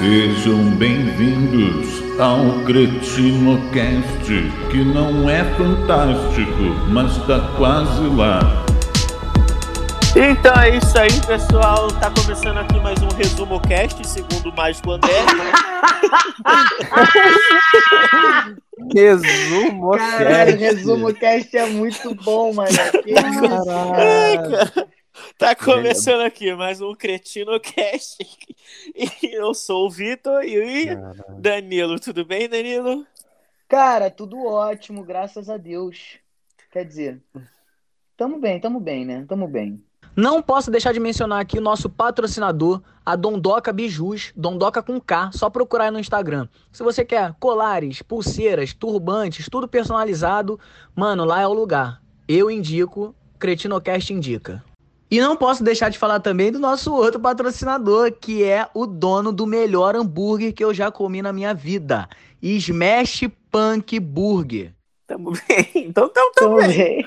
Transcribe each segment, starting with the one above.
Sejam bem-vindos ao CretinoCast, que não é fantástico, mas tá quase lá. Então é isso aí, pessoal. Tá começando aqui mais um resumo cast, segundo o Mágico André. Resumo Caralho, cast. resumo cast é muito bom, mano. Que Caralho. Tá começando aqui mais um Cretino Cast. E eu sou o Vitor e o Danilo. Tudo bem, Danilo? Cara, tudo ótimo, graças a Deus. Quer dizer, tamo bem, tamo bem, né? Tamo bem. Não posso deixar de mencionar aqui o nosso patrocinador, a Dondoca Bijus, Dondoca com K, só procurar aí no Instagram. Se você quer colares, pulseiras, turbantes, tudo personalizado, mano, lá é o lugar. Eu indico, Cretinocast indica. E não posso deixar de falar também do nosso outro patrocinador, que é o dono do melhor hambúrguer que eu já comi na minha vida, Smash Punk Burger. Tamo bem. Então tamo, tamo Tamo bem. bem.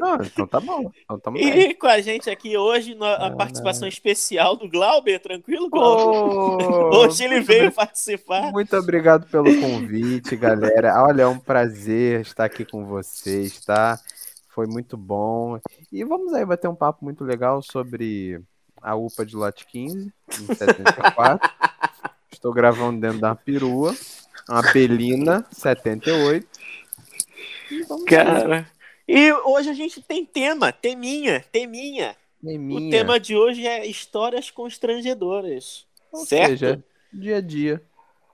Ah, então tá bom. Então tamo bem. E com a gente aqui hoje, a participação especial do Glauber. Tranquilo, Glauber? Ô, Hoje ele veio participar. Muito obrigado pelo convite, galera. Olha, é um prazer estar aqui com vocês, tá? Foi muito bom. E vamos aí bater um papo muito legal sobre a UPA de Lote 15, em 74. Estou gravando dentro da perua. Uma Belina 78. E vamos. Cara. E hoje a gente tem tema, teminha, teminha. O Neminha. tema de hoje é histórias constrangedoras. Ou certo? seja, dia a dia.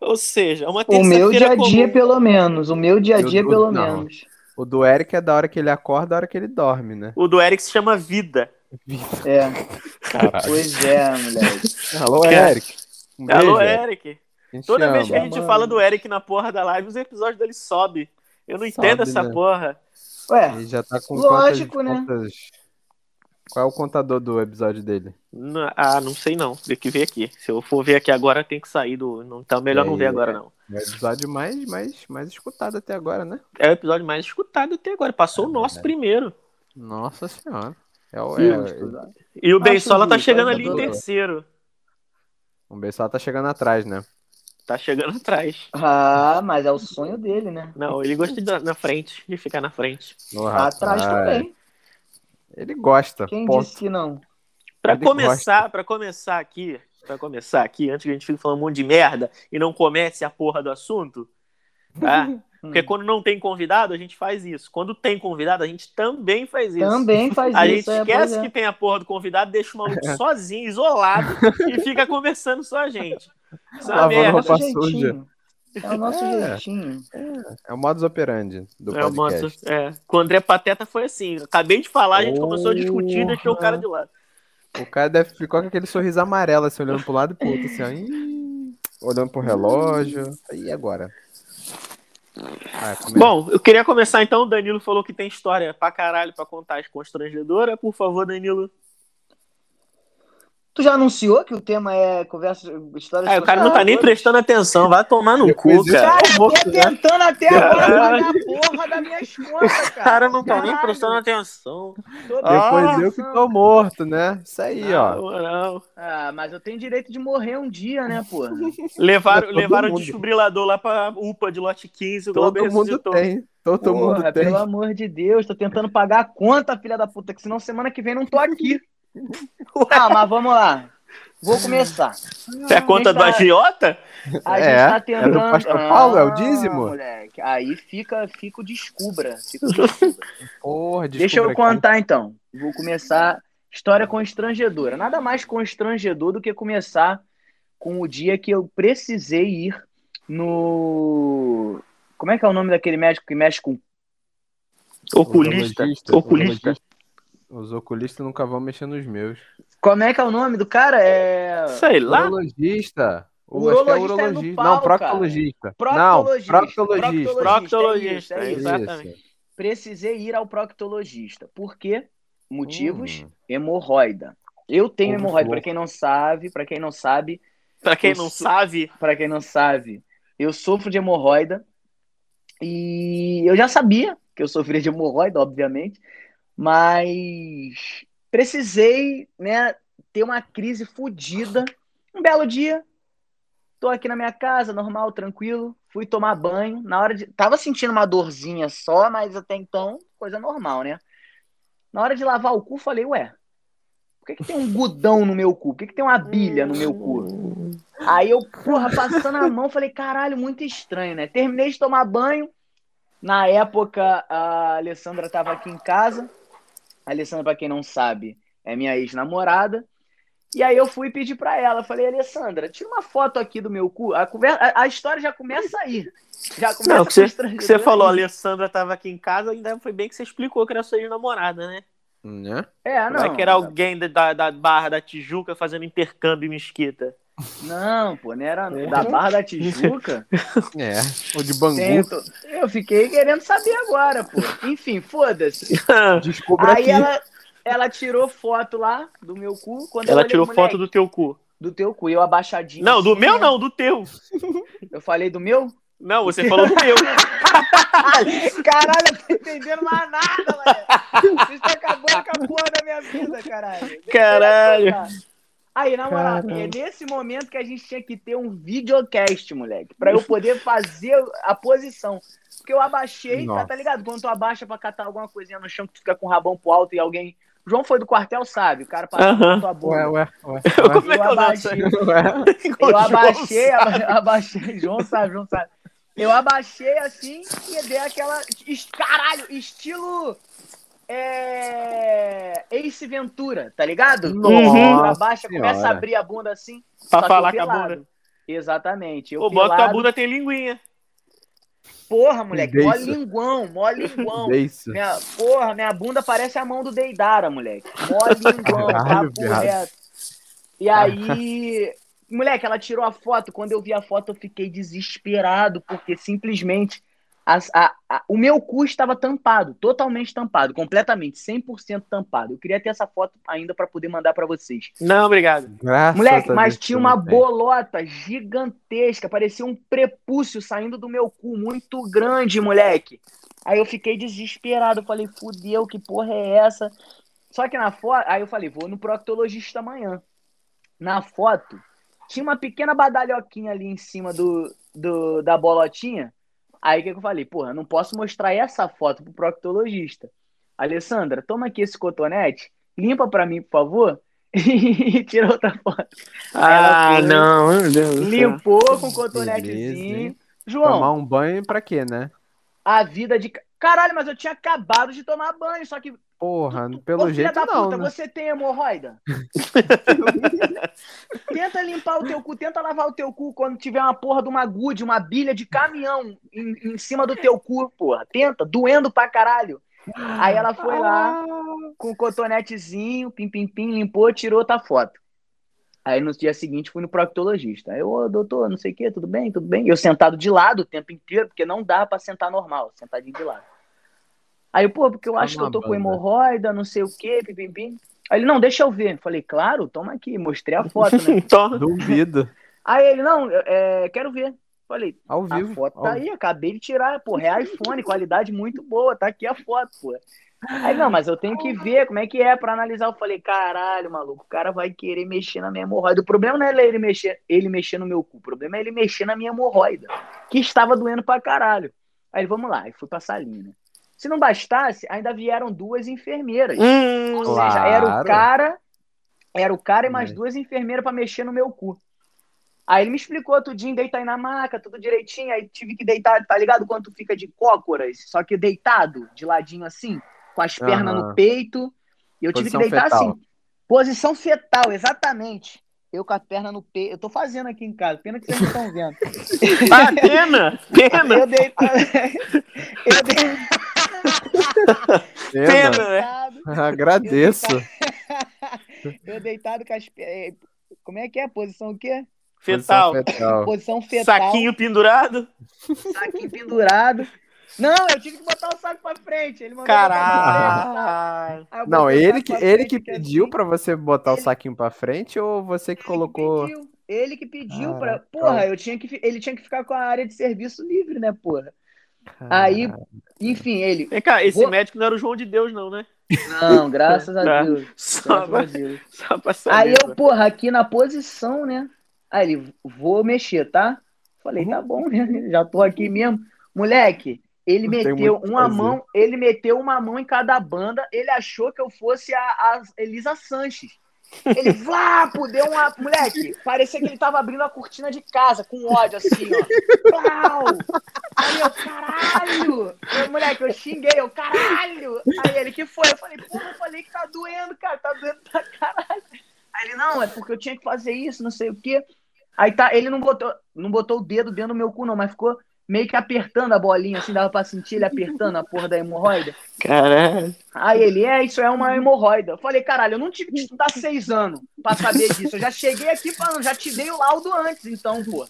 Ou seja, uma O meu dia a dia, comum. pelo menos. O meu dia a dia, eu- pelo não. menos. O do Eric é da hora que ele acorda, da hora que ele dorme, né? O do Eric se chama Vida. É, Caralho. pois é, moleque. Alô, Cara. Eric. Um Alô, beijo, Eric. Toda vez que a gente fala do Eric na porra da live, os episódios dele sobem. Eu não Sobe, entendo essa né? porra. Ué, Ele já tá com Lógico, quantas, né? quantas- Qual é o contador do episódio dele? Ah, não sei não. Tem que ver aqui. Se eu for ver aqui agora, tem que sair do. Não, então melhor não ver É, agora, não. É o episódio mais, mais, mais escutado até agora, né? É o episódio mais escutado até agora. Passou É o nosso primeiro. Nossa senhora. É o, justo. é, E o Acho Bensola tá chegando ali em terceiro. o pessoal tá chegando atrás, né? Tá chegando atrás. Ah, mas é o sonho dele, né? Não, ele gosta de dar na frente, de ficar na frente. Ô, Atrás também. Ele gosta. Quem ponto. disse que não? Pra Ele começar, para começar aqui, para começar aqui, antes que a gente fique falando um monte de merda e não comece a porra do assunto, tá? Porque Hum. quando não tem convidado, a gente faz isso. Quando tem convidado, a gente também faz isso. Também faz A isso. gente é, esquece é. que tem a porra do convidado, deixa o maluco sozinho, isolado, e fica conversando só a gente. Isso é Lavando É o roupa suja. jeitinho. É o nosso É. jeitinho. É o modus operandi do É, o podcast. moto- é. Com o André Pateta foi assim. Acabei de falar, a gente começou a discutir e deixou o cara de lado. O cara deve ficar com aquele sorriso amarelo, assim, olhando pro lado e pro outro, assim, olhando pro relógio. E agora? Ah, começa. Bom, eu queria começar então. O Danilo falou que tem história pra caralho pra contar as constrangedoras. Por favor, Danilo. Tu já anunciou que o tema é conversa, histórias Ah, o cara não tá nem prestando atenção. Vai tomar no cu, cara. Cara, eu tô tentando até agora Caralho. pagar a porra das minhas contas, O cara. cara não tá nem prestando atenção. Depois eu que tô morto, né? Isso aí, Ah, ó. moral. Ah, mas eu tenho direito de morrer um dia, né, porra? Levaram, levaram o desfibrilador lá pra UPA de lote 15. O Todo mundo tem. Todo Porra, mundo tem. pelo amor de Deus, tô tentando pagar a conta, filha da puta, que senão semana que vem não tô aqui. Ah, mas vamos lá. Vou começar. É a conta do A gente agiota? A É, gente tá é do tentando. pastor Paulo, é o Ah, dízimo? Moleque, aí fica, fica o descubra. Fica o descubra. Porra, Deixa eu descubra aqui. contar então. Vou começar história constrangedora. Nada mais constrangedor do que começar com o dia que eu precisei ir no. Como é que é o nome daquele médico que mexe com. Oculista. Oculista. Os oculistas nunca vão mexer nos meus. Como é que é o nome do cara? É. Sei lá. Urologista. É urologista é no urologista. pau, não, proctologista. Proctologista. Não, proctologista. Proctologista, É isso, é isso. exatamente. Precisei ir ao proctologista. Por quê? Motivos: Hum. hemorroida. Eu tenho Ouve hemorroida, para quem não sabe, para quem não sabe, Pra quem não sou- sabe, para quem não sabe, eu sofro de hemorroida e eu já sabia que eu sofria de hemorroida, obviamente, mas precisei, né, ter uma crise fodida. Um belo dia, tô aqui na minha casa, normal, tranquilo. Fui tomar banho. Na hora de. Tava sentindo uma dorzinha só, mas até então, coisa normal, né? Na hora de lavar o cu, falei, ué, por que, que tem um gudão no meu cu? Por que, que tem uma bilha no meu cu? Aí eu, porra, passando a mão, falei, caralho, muito estranho, né? Terminei de tomar banho. Na época, a Alessandra tava aqui em casa. A Alessandra, pra quem não sabe, é minha ex-namorada. E aí eu fui pedir para ela, falei, Alessandra, tira uma foto aqui do meu cu. A, conversa, a, a história já começa aí. Já começa Não, que você, que você falou, a Alessandra estava aqui em casa, ainda foi bem que você explicou que era sua ex-namorada, né? Né? É, não. Não é que era alguém da, da Barra da Tijuca fazendo intercâmbio em Mesquita. Não, pô, não era da Barra da Tijuca. É, ou de Bangu. Tento. Eu fiquei querendo saber agora, pô. Enfim, foda-se. Descubra Aí aqui. ela, ela tirou foto lá do meu cu. Quando Ela olhei, tirou moleque, foto do teu cu. do teu cu. Eu abaixadinho. Não, do assim, meu né? não, do teu. Eu falei do meu? Não, você falou do meu. Caralho, eu tô entendendo mais nada, velho. Vocês estão acabando com a porra da minha vida, caralho. Caralho. Aí, na moral, é nesse momento que a gente tinha que ter um videocast, moleque, pra eu poder fazer a posição. Porque eu abaixei, tá, tá ligado? Quando tu abaixa pra catar alguma coisinha no chão que tu fica com o rabão pro alto e alguém. João foi do quartel, sabe? O cara passou Aham. na tua bunda. Ué, ué, ué. Como é Eu que eu abaixei. ué. Eu abaixei, aba- abaixei. João sabe, João sabe. Eu abaixei assim e dei aquela. Caralho, estilo. É. Ace Ventura, tá ligado? Nossa Tu abaixa, começa a abrir a bunda assim. Pra falar com a bunda. Exatamente. Eu O bota tua pelado. bunda tem linguinha. Porra, moleque, mó linguão, mó linguão. Isso. Minha, porra, minha bunda parece a mão do Deidara, moleque. Mó linguão, Caralho, papo viado. reto. E aí, moleque, ela tirou a foto. Quando eu vi a foto, eu fiquei desesperado, porque simplesmente as- a- a- o meu cu estava tampado, totalmente tampado, completamente, 100% tampado. Eu queria ter essa foto ainda para poder mandar para vocês. Não, obrigado. Graças Moleque, a mas Deus tinha uma bolota gigantesca, parecia um prepúcio saindo do meu cu, muito grande, moleque. Aí eu fiquei desesperado, eu falei, fudeu, que porra é essa? Só que na foto, aí eu falei, vou no proctologista amanhã. Na foto, tinha uma pequena badalhoquinha ali em cima do, do- da bolotinha. Aí o que, que eu falei? Porra, eu não posso mostrar essa foto pro proctologista. Alessandra, toma aqui esse cotonete, limpa pra mim, por favor, e tira outra foto. Ah, não, meu Deus. Limpou com Beleza, cotonetezinho. hein? João, Tomar um banho pra quê, né? a vida de. Caralho, mas eu tinha acabado de tomar banho, só que. Porra, tu- pelo Ô, filha jeito da não, puta, né? você tem hemorroida? tenta limpar o teu cu, tenta lavar o teu cu quando tiver uma porra de uma gude, uma bilha de caminhão em, em cima do teu cu, porra. Tenta, doendo pra caralho. Aí ela foi lá com o cotonetezinho, pim, pim, pim, limpou, tirou outra foto. Aí no dia seguinte fui no proctologista. Aí, ô, doutor, não sei o que, tudo bem, tudo bem. Eu sentado de lado o tempo inteiro, porque não dá pra sentar normal, sentadinho de lado. Aí, pô, porque eu Só acho que eu tô com hemorroida, não sei o que, pim, pim, pim. Aí ele, não, deixa eu ver. Falei, claro, toma aqui, mostrei a foto, né? Toma. Duvido. Aí ele, não, é, quero ver. Falei, Ao a vivo. foto ao tá aí, acabei de tirar, pô, é iPhone, qualidade muito boa, tá aqui a foto, pô. Aí, não, mas eu tenho que ver como é que é pra analisar. Eu falei, caralho, maluco, o cara vai querer mexer na minha hemorroida. O problema não é ele mexer, ele mexer no meu cu, o problema é ele mexer na minha hemorroida, que estava doendo pra caralho. Aí, vamos lá, aí fui pra salinha, né? Se não bastasse, ainda vieram duas enfermeiras. Hum, Ou seja, era o Claro. cara, era o cara e mais É. duas enfermeiras pra mexer no meu cu. Aí ele me explicou tudinho, deita aí na maca, tudo direitinho. Aí tive que deitar, tá ligado? Quando tu fica de cócoras, só que deitado, de ladinho assim, com as pernas Aham. no peito. E eu tive Posição que deitar fetal. assim. Posição fetal, exatamente. Eu com a perna no peito. Eu tô fazendo aqui em casa, pena que vocês não estão vendo. Ah, pena! Pena! Eu deitado. eu deitado. Pena. Pena, né? Agradeço. Eu deitado com as pernas. Como é que é? Posição o quê? Fetal. Posição fetal. Posição fetal. Saquinho pendurado. saquinho pendurado. Não, eu tive que botar o saco pra frente. Ele mandou pra frente, Caralho. Aí eu Não, o ele que, pra ele frente que pediu assim. pra você botar o Ele- saquinho pra frente ou você que Ele colocou. pediu. Ele que pediu pra. Caraca. Porra, eu tinha que. Ele tinha que ficar com a área de serviço livre, né, porra? Aí, enfim, ele. Vem cá, esse Vou- médico não era o João de Deus, não, né? Não, graças a Tá. Deus. Só Graças a pra, Deus. só pra saber. Aí eu, porra, aqui na posição, né? Aí ele, vou mexer, tá? Falei, tá bom, né? Já tô aqui mesmo. Moleque, ele Não meteu uma mão, ele meteu uma mão em cada banda. Ele achou que eu fosse a, a Elisa Sanches. Ele, vapo, deu uma. Moleque, parecia que ele tava abrindo a cortina de casa com ódio, assim, ó. Aí eu, caralho! Eu, moleque, eu xinguei, eu, caralho! Aí ele, que foi? Eu falei, porra, eu falei que tá doendo, cara, tá doendo pra caralho. Aí ele, não, é porque eu tinha que fazer isso, não sei o quê. Aí tá, ele não botou, não botou o dedo dentro do meu cu, não, mas ficou meio que apertando a bolinha, assim, dava pra sentir ele apertando a porra da hemorroida. Caralho. Aí ele, é, isso é uma hemorroida. Eu falei, caralho, eu não tive que estudar seis anos pra saber disso. Eu já cheguei aqui falando, já te dei o laudo antes, então, pô.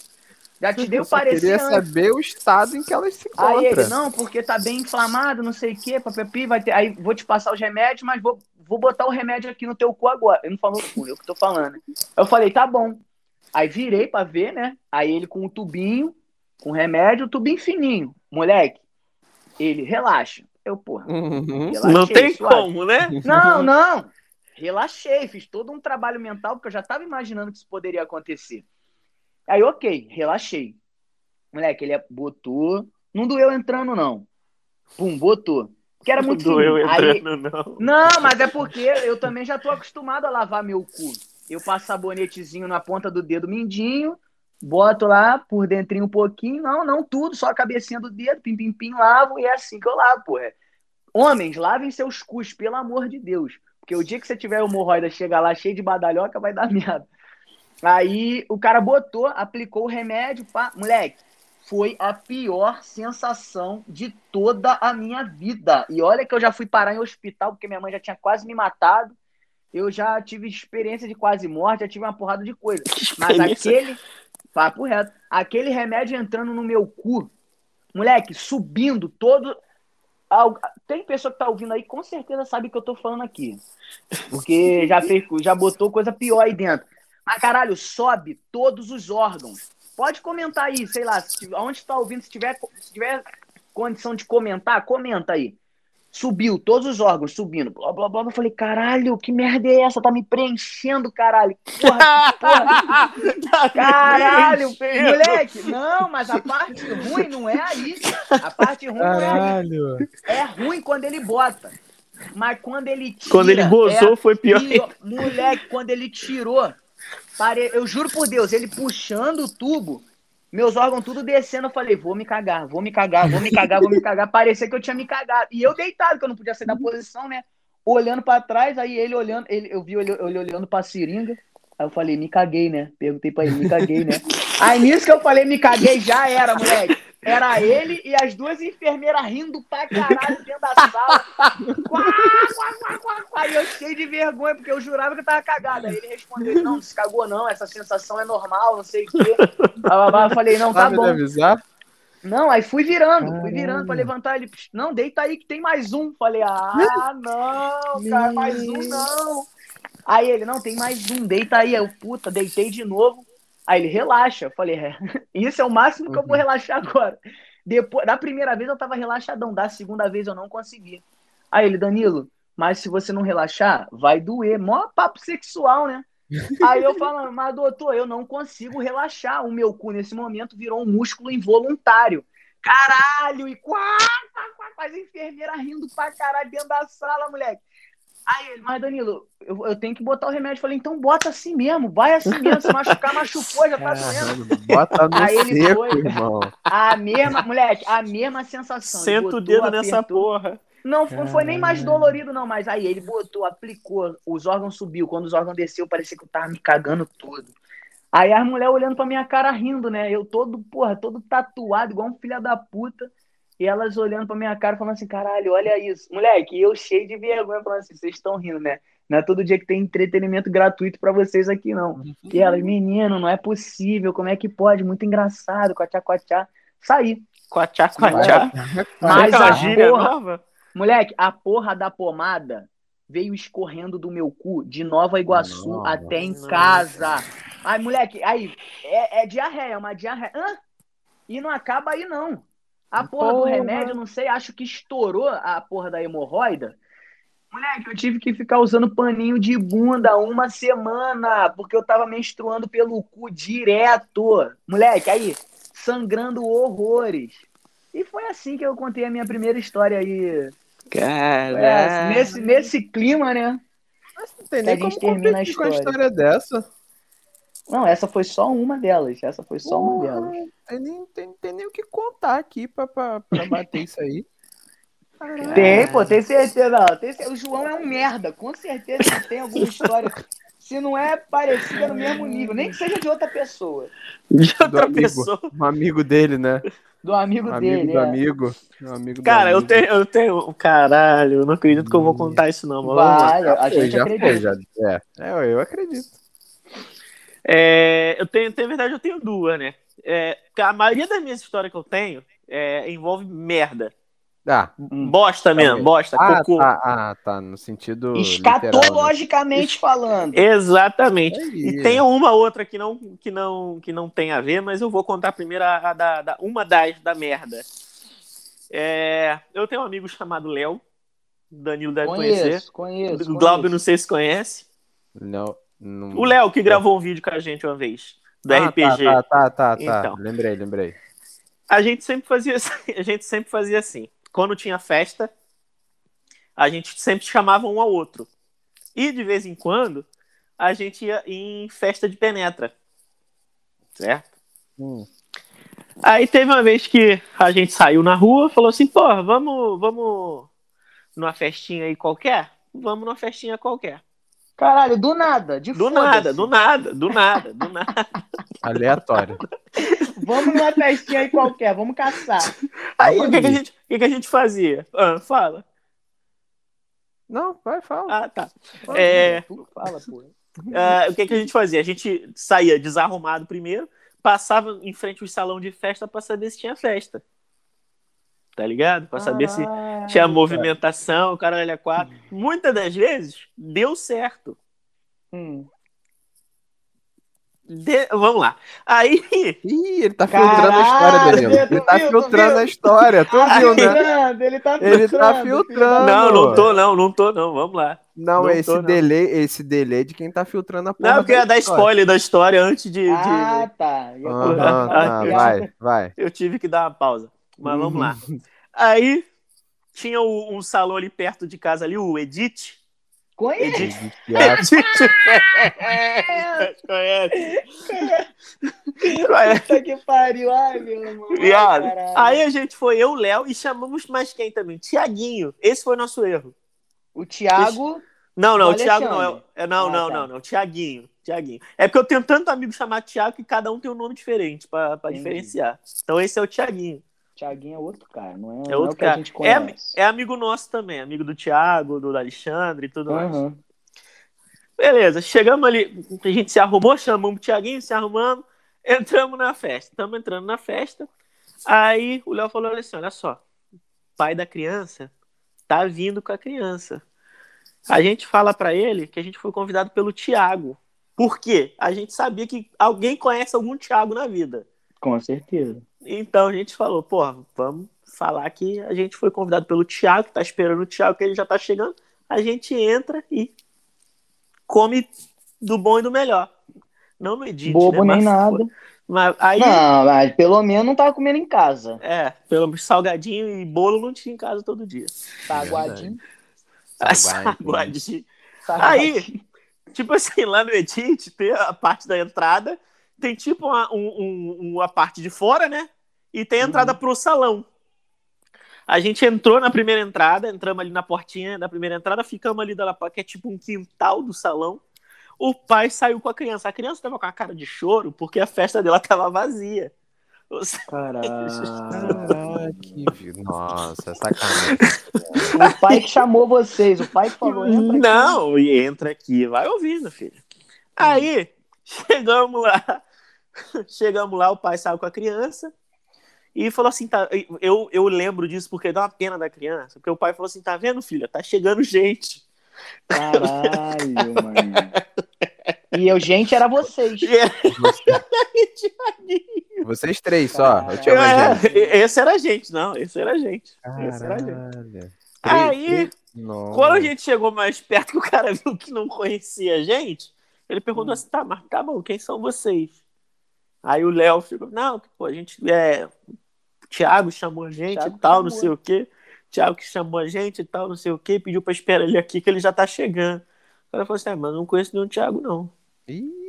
Já te dei o parecer queria antes. saber o estado em que elas se Aí encontram. ele, não, porque tá bem inflamado, não sei o quê, papapi, vai ter. Aí vou te passar os remédios, mas vou, vou botar o remédio aqui no teu cu agora. Ele não falou cu, eu que tô falando. Eu falei, tá bom. Aí virei pra ver, né? Aí ele com o tubinho, com remédio, tubinho fininho. Moleque, ele, relaxa. Eu, porra, Uhum. relaxei, Não tem suave. como, né? Não, não. Relaxei, fiz todo um trabalho mental, porque eu já tava imaginando que isso poderia acontecer. Aí, ok, relaxei. Moleque, ele botou. Não doeu entrando, não. Pum, botou. Porque era muito Doeu fininho. Aí, entrando, não. não, mas é porque eu também já tô acostumado a lavar meu cu. Eu passo sabonetezinho na ponta do dedo mindinho, boto lá por dentrinho um pouquinho. Não, não tudo, só a cabecinha do dedo, pim, pim, pim, lavo e é assim que eu lavo, porra. Homens, lavem seus cus, pelo amor de Deus. Porque o dia que você tiver hemorroida, chega lá cheio de badalhoca, vai dar merda. Aí o cara botou, aplicou o remédio, pá. Moleque, foi a pior sensação de toda a minha vida. E olha que eu já fui parar em hospital, porque minha mãe já tinha quase me matado. Eu já tive experiência de quase morte, já tive uma porrada de coisa. Mas aquele. Papo reto. Aquele remédio entrando no meu cu, moleque, subindo todo. Tem pessoa que tá ouvindo aí, com certeza sabe o que eu tô falando aqui. Porque já fez, já botou coisa pior aí dentro. Mas, caralho, sobe todos os órgãos. Pode comentar aí, sei lá, se onde está ouvindo, se tiver, se tiver condição de comentar, comenta aí. Subiu, todos os órgãos subindo, blá blá blá. Eu falei, caralho, que merda é essa? Tá me preenchendo, caralho. Porra, porra. Tá Caralho, preenchendo. moleque. Não, mas a parte ruim não é aí. A parte ruim não é aí. Caralho. É ruim quando ele bota. Mas quando ele tira. Quando ele gozou, é foi pior. pior. Moleque, quando ele tirou, pare... eu juro por Deus, ele puxando o tubo, meus órgãos tudo descendo, eu falei, vou me cagar, vou me cagar, vou me cagar, vou me cagar. Parecia que eu tinha me cagado. E eu deitado, que eu não podia sair da posição, né? Olhando pra trás, aí ele olhando, ele, eu vi ele, ele olhando pra seringa. Aí eu falei, me caguei, né? Perguntei pra ele, me caguei, né? Aí nisso que eu falei, me caguei, já era, moleque. Era ele e as duas enfermeiras rindo pra caralho dentro da sala. Quá, quá, quá, quá, quá. E eu cheio de vergonha, porque eu jurava que eu tava cagado. Aí ele respondeu, não, não se cagou não, essa sensação é normal, não sei o quê. Eu falei, não, tá bom. Não, aí fui virando, fui virando pra levantar ele. "Psh, Não, deita aí que tem mais um. Falei, ah, não, cara, mais um não. Aí ele, não, tem mais um, deita aí. Eu, puta, deitei de novo. Aí ele, relaxa. Eu falei, é, isso é o máximo que eu vou relaxar agora. Depois, da primeira vez eu tava relaxadão, da segunda vez eu não consegui. Aí ele, Danilo, mas se você não relaxar, vai doer. Mó papo sexual, né? Aí eu falando, mas doutor, eu não consigo relaxar. O meu cu nesse momento virou um músculo involuntário. Caralho! E quá, quá, as enfermeiras rindo pra caralho dentro da sala, moleque. Aí ele, mas Danilo, eu, eu tenho que botar o remédio. Eu falei, então bota assim mesmo, vai assim mesmo. Se machucar, machucou, já tá doendo. Bota no Aí ele seco, foi. irmão. A mesma, moleque, a mesma sensação. Senta o botou, dedo nessa apertou. porra. Não, não foi nem mais dolorido, não, mas aí ele botou, aplicou, os órgãos subiu. Quando os órgãos desceu, parecia que eu tava me cagando todo. Aí as mulheres olhando pra minha cara rindo, né? Eu todo, porra, todo tatuado, igual um filho da puta. E elas olhando pra minha cara, falando assim, caralho, olha isso. Moleque, e eu cheio de vergonha, falando assim, vocês estão rindo, né? Não é todo dia que tem entretenimento gratuito pra vocês aqui, não. E elas, menino, não é possível, como é que pode? Muito engraçado, quachá, quachá. Saí. Quachá, quachá. Mas é uma a gíria porra- nova? Moleque, a porra da pomada veio escorrendo do meu cu de Nova Iguaçu Nossa. até em Nossa. casa. Ai, moleque, aí, é, é diarreia, é uma diarreia. Hã? E não acaba aí, não. A porra, do Porra. remédio, não sei, acho que estourou a porra da hemorroida. Moleque, eu tive que ficar usando paninho de bunda uma semana, porque eu tava menstruando pelo cu direto. Moleque, aí, sangrando horrores. E foi assim que eu contei a minha primeira história aí. Cara, É, nesse, nesse clima, né? Mas não tem Que a nem gente como termina a competir com a história. história dessa. Não, essa foi só uma delas. Essa foi só uma Porra, delas. Eu nem tem, tem nem o que contar aqui pra, pra, pra bater isso aí. Caralho. Tem, pô, tem certeza. Não, tem o João é um merda. Com certeza tem alguma história. Se não é parecida no mesmo nível, nem que seja de outra pessoa. de Do outra amigo, pessoa. um amigo dele, né? Do amigo, amigo dele. do é. amigo. Um amigo do Cara, eu amigo. tenho, eu tenho. Caralho, eu não acredito que eu vou contar isso, não. Vai, a gente já acredita. foi, já. É, é, eu acredito. É, eu tenho, tem verdade, eu tenho duas, né? É, a maioria das minhas histórias que eu tenho é, envolve merda. Ah, Hum. Bosta mesmo, bosta, ah, cocô. tá, ah, tá, no sentido literal, né? Escatologicamente falando. Exatamente. Aí. E tem uma outra que não, que não, que não tem a ver, mas eu vou contar primeiro a, a da, da- uma das da merda. É, eu tenho um amigo chamado Léo. Danilo deve conhecer. Conheço, conheço. O Glauber, não conheço. sei se conhece. Não, não... O Léo, que gravou um vídeo com a gente uma vez, do Ah, RPG. Tá, tá, tá, tá, tá. Então. Lembrei, lembrei. A gente sempre fazia assim. A gente sempre fazia assim. Quando tinha festa, a gente sempre chamava um ao outro. E de vez em quando, a gente ia em festa de penetra. Certo? Hum. Aí teve uma vez que a gente saiu na rua, falou assim, porra, vamos, vamos numa festinha aí qualquer? Vamos numa festinha qualquer. Caralho, do nada, de Do nada, do nada, do nada, do nada. Aleatório. Vamos numa festinha aí qualquer, vamos caçar. Aí o que, que a gente, o que, que a gente fazia? Ah, fala. Não, vai, fala. Ah, tá. Fala, É. Tu fala, pô. Ah, o que, que a gente fazia? A gente saía desarrumado primeiro, passava em frente ao salão de festa pra saber se tinha festa. Tá ligado? Pra saber se Caralho, tinha cara. movimentação, o cara olha quatro. Muitas das vezes deu certo. Hum. De- Vamos lá. Aí, Ih, ele tá filtrando a história, Caralho, Danilo. Ele tá viu, filtrando a história. Tu Tá viu, né? filtrando, ele tá filtrando. Ele tá filtrando. não, não tô, não, não tô, não. Vamos lá. Não, Não esse tô, não. delay, esse delay de quem tá filtrando a porra. Não, porque ia dar história. spoiler da história antes de. de- Ah, tá. Ah, ah, piada. vai, vai. Eu tive que dar uma pausa. Mas vamos lá. Uhum. Aí tinha o- um salão ali perto de casa ali, o Edith. Conheço. Edith. Já- Conhece? Conhece? Puta que pariu. Ai, meu irmão. Ai, Viado. Aí a gente foi, eu, Léo, e chamamos mais quem também? Tiaguinho. Esse foi nosso erro. O Thiago. Não, não, O o Thiago não é. É não, Ah, não, tá. não, não. Tiaguinho. Tiaguinho. É porque eu tenho tanto amigo chamado Tiago que cada um tem um nome diferente Entendi. diferenciar. Então esse é o Tiaguinho. Thiaguinho é outro cara, não é, É não outro o que a cara. gente É, conhece. é amigo nosso também, amigo do Thiago, do Alexandre e tudo mais. Aham. Beleza, chegamos ali, a gente se arrumou, chamamos o Thiaguinho, se arrumamos, entramos na festa. Estamos entrando na festa. Aí o Léo falou assim: olha só, pai da criança tá vindo com a criança. A gente fala pra ele que a gente foi convidado pelo Thiago. Por quê? A gente sabia que alguém conhece algum Thiago na vida. Com certeza. Então a gente falou, porra, vamos falar que a gente foi convidado pelo Thiago, que tá esperando o Thiago, que ele já tá chegando. A gente entra e come do bom e do melhor. Não no edit, Bobo né? nem Mas nada. Mas aí, Não, mas pelo menos não tava comendo em casa. é, pelo menos salgadinho e bolo não tinha em casa todo dia. Saguadinho. Saguadinho. Saguadinho. saguadinho. Aí, tipo assim, lá no Edit tem a parte da entrada, tem tipo uma, um- um- uma parte de fora, né? E tem a entrada Uhum. pro salão. A gente entrou na primeira entrada, entramos ali na portinha da primeira entrada, ficamos ali da que é tipo um quintal do salão. O pai saiu com a criança. A criança tava com a cara de choro porque a festa dela tava vazia. Caraca, que... Nossa, sacanagem. O pai que chamou vocês, o pai que falou. Não, e entra aqui, vai ouvindo, filho. Aí, chegamos lá. Chegamos lá, o pai saiu com a criança e falou assim: tá, eu, eu lembro disso porque dá uma pena da criança. Porque o pai falou assim: tá vendo, filha? Tá chegando gente. Caralho, mano. E eu, gente, era vocês. Era- Vocês três só. Eu tinha É, mais gente. esse era a gente, não, esse era a gente. Esse era a gente. Caralho. Aí, Nossa. Quando a gente chegou mais perto, que o cara viu que não conhecia a gente, ele perguntou assim: tá, mas tá bom, quem são vocês? Aí o Léo ficou: não, pô, a gente. É, Thiago chamou a gente Thiago e tal, chamou. não sei o quê. Thiago que chamou a gente e tal, não sei o quê, pediu pra esperar ele aqui que ele já tá chegando. O cara falou assim: é, mas eu não conheço nenhum Thiago, não. Ih.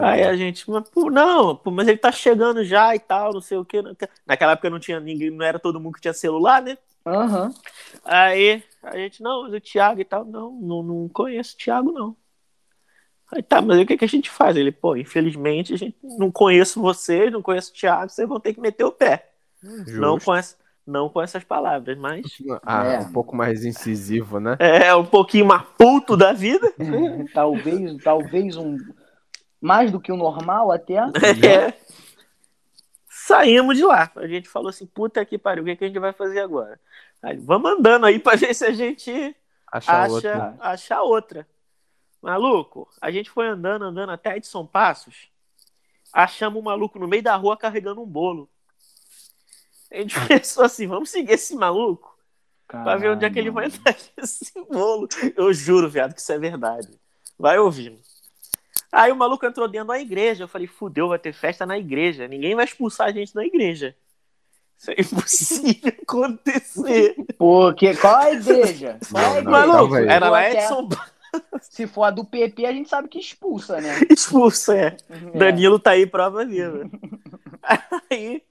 Aí a gente, mas, pô, não, pô, mas ele tá chegando já e tal, não sei o quê. Naquela época não tinha ninguém, não era todo mundo que tinha celular, né? Aham. Aí a gente, não, mas o Thiago e tal, não, não, não conheço o Thiago, não. Aí tá, mas o que, que a gente faz? Ele, pô, infelizmente a gente não conheço vocês, não conheço o Thiago, vocês vão ter que meter o pé. Não Justo. com, essa, não com essas palavras, mas Ah, É. um pouco mais incisivo, né? é um pouquinho mais puto da vida. talvez, talvez um. Mais do que o normal até. É. Saímos de lá. A gente falou assim, puta que pariu, o que, que a gente vai fazer agora? Aí, vamos andando aí pra ver se a gente Achar acha, outro. achar outra. Maluco, a gente foi andando, andando até Edson Passos. Achamos um maluco no meio da rua carregando um bolo. A gente pensou assim, vamos seguir esse maluco pra ver onde é que ele vai entrar esse bolo. Eu juro, viado, que isso é verdade. Vai ouvindo. Aí o maluco entrou dentro da igreja. Eu falei, fudeu, vai ter festa na igreja. Ninguém vai expulsar a gente da igreja. Isso é impossível acontecer. Pô, que, qual é a igreja? Qual a igreja? não, Maluco, era lá Edson até- Se for a do PP, a gente sabe que expulsa, né? expulso, é. É. Danilo tá aí, prova viva. Aí,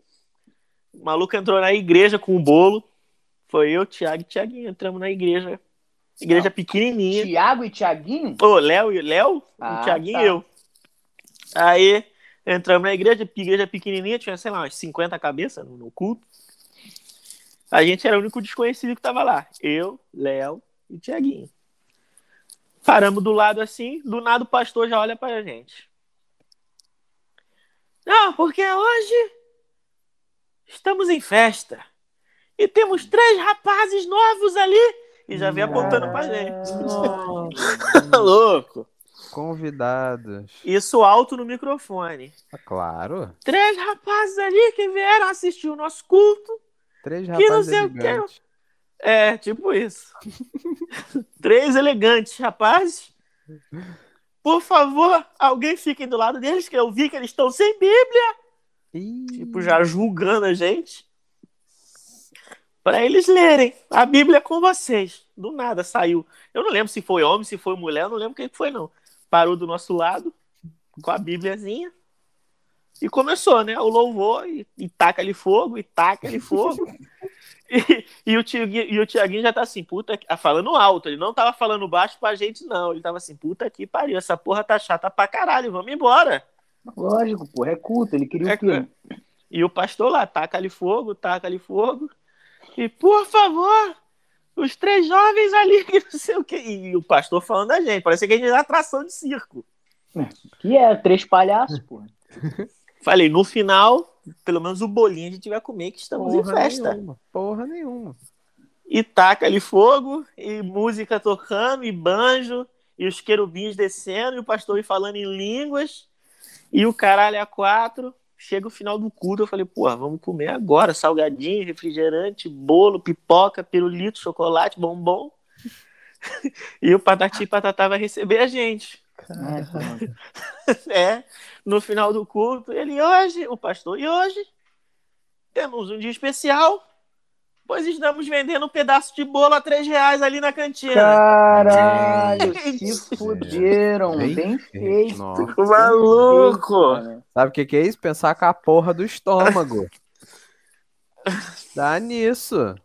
o maluco entrou na igreja com o bolo. Foi eu, Thiago e Thiaguinho. Entramos na igreja. Igreja pequenininha. Tiago e Tiaguinho? Ô, Léo e Léo, Ah, o Thiaguinho tá. e eu. Aí, entramos na igreja, igreja pequenininha, tinha, sei lá, umas 50 cabeças no, no culto. A gente era o único desconhecido que tava lá. Eu, Léo e Thiaguinho. Paramos do lado assim, do nada o pastor já olha pra gente. Não, porque hoje estamos em festa. E temos três rapazes novos ali. E já vem apontando pra gente. Louco. Convidados. Isso alto no microfone. Ah, claro. Três rapazes ali que vieram assistir o nosso culto. Três Que não rapazes sei o que. É, tipo isso. Três elegantes rapazes. Por favor, alguém fique do lado deles, que eu vi que eles estão sem Bíblia. Ih, Tipo, já julgando a gente. Pra eles lerem. A Bíblia com vocês. Do nada saiu. Eu não lembro se foi homem, se foi mulher, eu não lembro quem que foi, não. Parou do nosso lado, com a Bíbliazinha. E começou, né? O louvor, e, e taca ali fogo, e taca ali fogo. e, e o Tiaguinho, e o Tiaguinho já tá assim, puta, ah, falando alto. Ele não tava falando baixo pra gente, não. Ele tava assim, puta que pariu, essa porra tá chata pra caralho, vamos embora. Lógico, porra, é culto. Ele queria É o quê? E o pastor lá, taca ali fogo, taca ali fogo. E, por favor, os três jovens ali, que não sei o quê. E o pastor falando da gente. Parece que a gente é atração de circo. Que é três palhaços, porra. Falei, no final, pelo menos o bolinho a gente vai comer, que estamos em porra festa. nenhuma. Porra nenhuma. E taca ali fogo, e música tocando, e banjo, e os querubins descendo, e o pastor falando em línguas, e o caralho a quatro. Chega o final do culto, eu falei, porra, vamos comer agora, salgadinho, refrigerante, bolo, pipoca, pirulito, chocolate, bombom. e o Patati e Patatá vai receber a gente. Pronto. É, no final do culto, ele hoje, o pastor, e hoje temos um dia especial, pois estamos vendendo um pedaço de bolo a três reais ali na cantina. Caralho, se fuderam. Bem Bem, feito, nossa. Maluco! feito. Sabe o que, que é isso? Pensar com a porra do estômago. Dá nisso.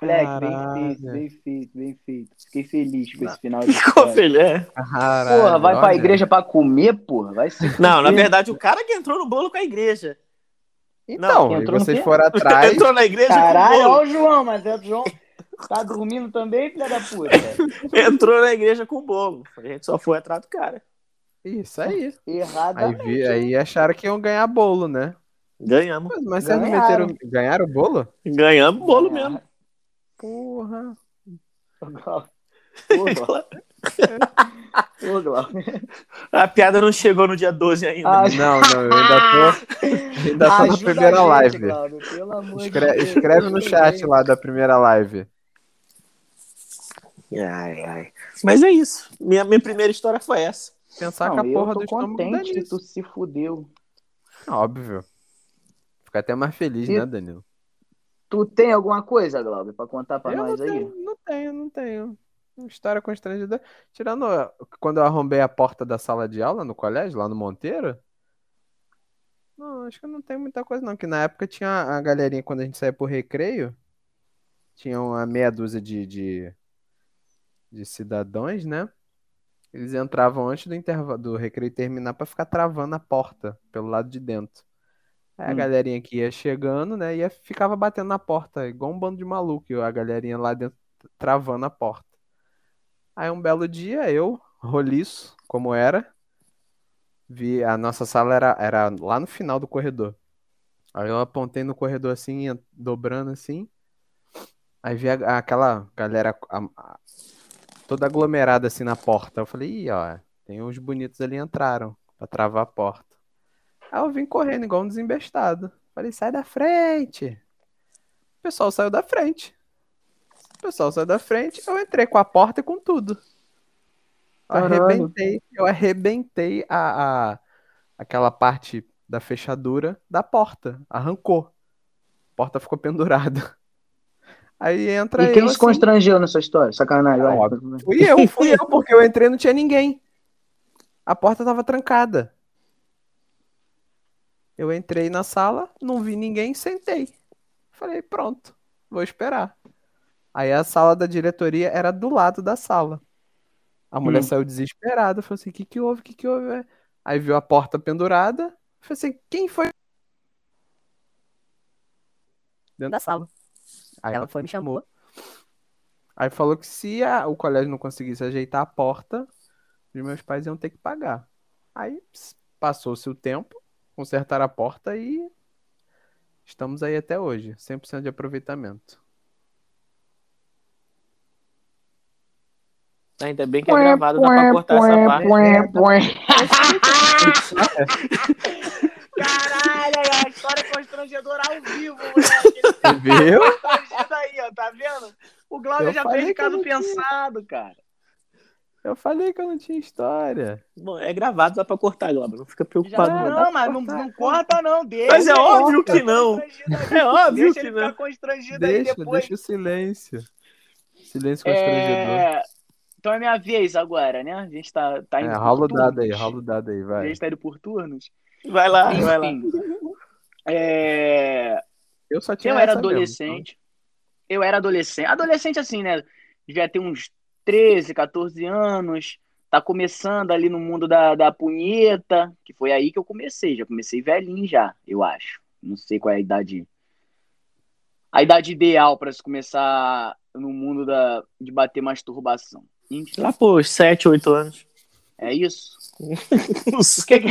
Moleque, bem feito, bem feito, bem feito. Fiquei feliz com esse final de Ficou feliz, é. Caralho, Porra, vai pra olha. igreja pra comer, porra. Vai se Não, na verdade, o cara que entrou no bolo com a igreja. Então, Não, e vocês foram atrás. Entrou na igreja Caralho, com o bolo. o João, mas é o João. Tá dormindo também, filha da puta? Entrou na igreja com o bolo. A gente só foi atrás do cara. Isso aí. Aí, Erradamente. vi, aí acharam que iam ganhar bolo, né? Ganhamos. Mas, mas vocês não meteram. Ganharam o bolo? Ganhamos bolo mesmo. Porra. Ô, Glau. Ô, Glau. Ô, Glau. A piada não chegou no dia 12 ainda. Ah, Não, não, eu ainda tô. Ainda tô na primeira gente, live. Glauber, pelo amor de Escre- Deus. escreve no chat lá da primeira live. Ai, ai. Mas é isso. Minha, minha primeira história foi essa. Pensar Não, que a porra do estômago contente que tu se fudeu. Óbvio. Fica até mais feliz, E- né, Danilo? Tu tem alguma coisa, Glauber, pra contar pra eu nós não aí? tenho, não tenho, não tenho. História constrangedora. Tirando quando eu arrombei a porta da sala de aula no colégio, lá no Monteiro. Não, acho que não tem muita coisa, não. Que na época tinha a galerinha, quando a gente saía pro recreio, tinha uma meia dúzia de, de, de cidadãos, né? Eles entravam antes do intervalo do recreio terminar pra ficar travando a porta pelo lado de dentro. Aí a Hum. galerinha que ia chegando, né, ia ficava batendo na porta, igual um bando de maluco, e a galerinha lá dentro travando a porta. Aí um belo dia, eu, roliço, como era, vi a nossa sala era, era lá no final do corredor. Aí eu apontei no corredor assim, en- dobrando assim. Aí vi a- aquela galera a- a- toda aglomerada assim na porta. Eu falei, ih, ó, tem uns bonitos ali entraram pra travar a porta. Aí eu vim correndo igual um desembestado. Falei, sai da frente. O pessoal saiu da frente. O pessoal saiu da frente, eu entrei com a porta e com tudo. Eu arrebentei, eu arrebentei a, a- aquela parte da fechadura da porta. Arrancou. A porta ficou pendurada. Aí entra E quem eu se assim, constrangeu nessa história? Sacanagem. Vai. óbvio. Fui eu, fui eu, porque eu entrei e não tinha ninguém. A porta tava trancada. Eu entrei na sala, não vi ninguém, sentei. Falei, pronto, vou esperar. Aí a sala da diretoria era do lado da sala. A mulher Hum. saiu desesperada, falou assim: o que que houve? O que que houve? Aí viu a porta pendurada, falou assim: quem foi? Dentro da sala. Aí ela foi, me chamou. Aí falou que se a- o colégio não conseguisse ajeitar a porta, os meus pais iam ter que pagar. Aí passou-se o tempo, consertaram a porta e estamos aí até hoje, 100% de aproveitamento. Ainda bem que é gravado, dá pra cortar essa parte. Caralho, a história constrangedora ao vivo, moleque. Você viu? Constrangido aí, ó, tá vendo? O Glauber Eu já fez caso pensado, cara. Eu falei que eu não tinha história. Bom, é gravado, dá pra cortar, Glauber. Não fica Já, preocupado, Não, não. não, pra mas não, cortar. não corta, não. Deixa Mas é óbvio ficar que não. É óbvio Deixa que ele não. constrangido aí Deixa, depois. deixa o silêncio. Silêncio constrangedor. É... Então é minha vez agora, né? A gente tá, tá indo É, rola o dado aí, rola o dado aí, A vai. gente tá indo por turnos. Vai lá, vai lá. Enfim. É... Eu só tinha Eu era essa mesmo, adolescente. Eu era adolescente. Adolescente, assim, né? Devia ter uns 13, 14 anos. Tá começando ali no mundo da, da punheta, que foi aí que eu comecei. Já comecei velhinho já, eu acho. Não sei qual é a idade. A idade ideal para se começar no mundo da, de bater masturbação. Enfim, Lá por 7, 8 anos. é isso. Não sei.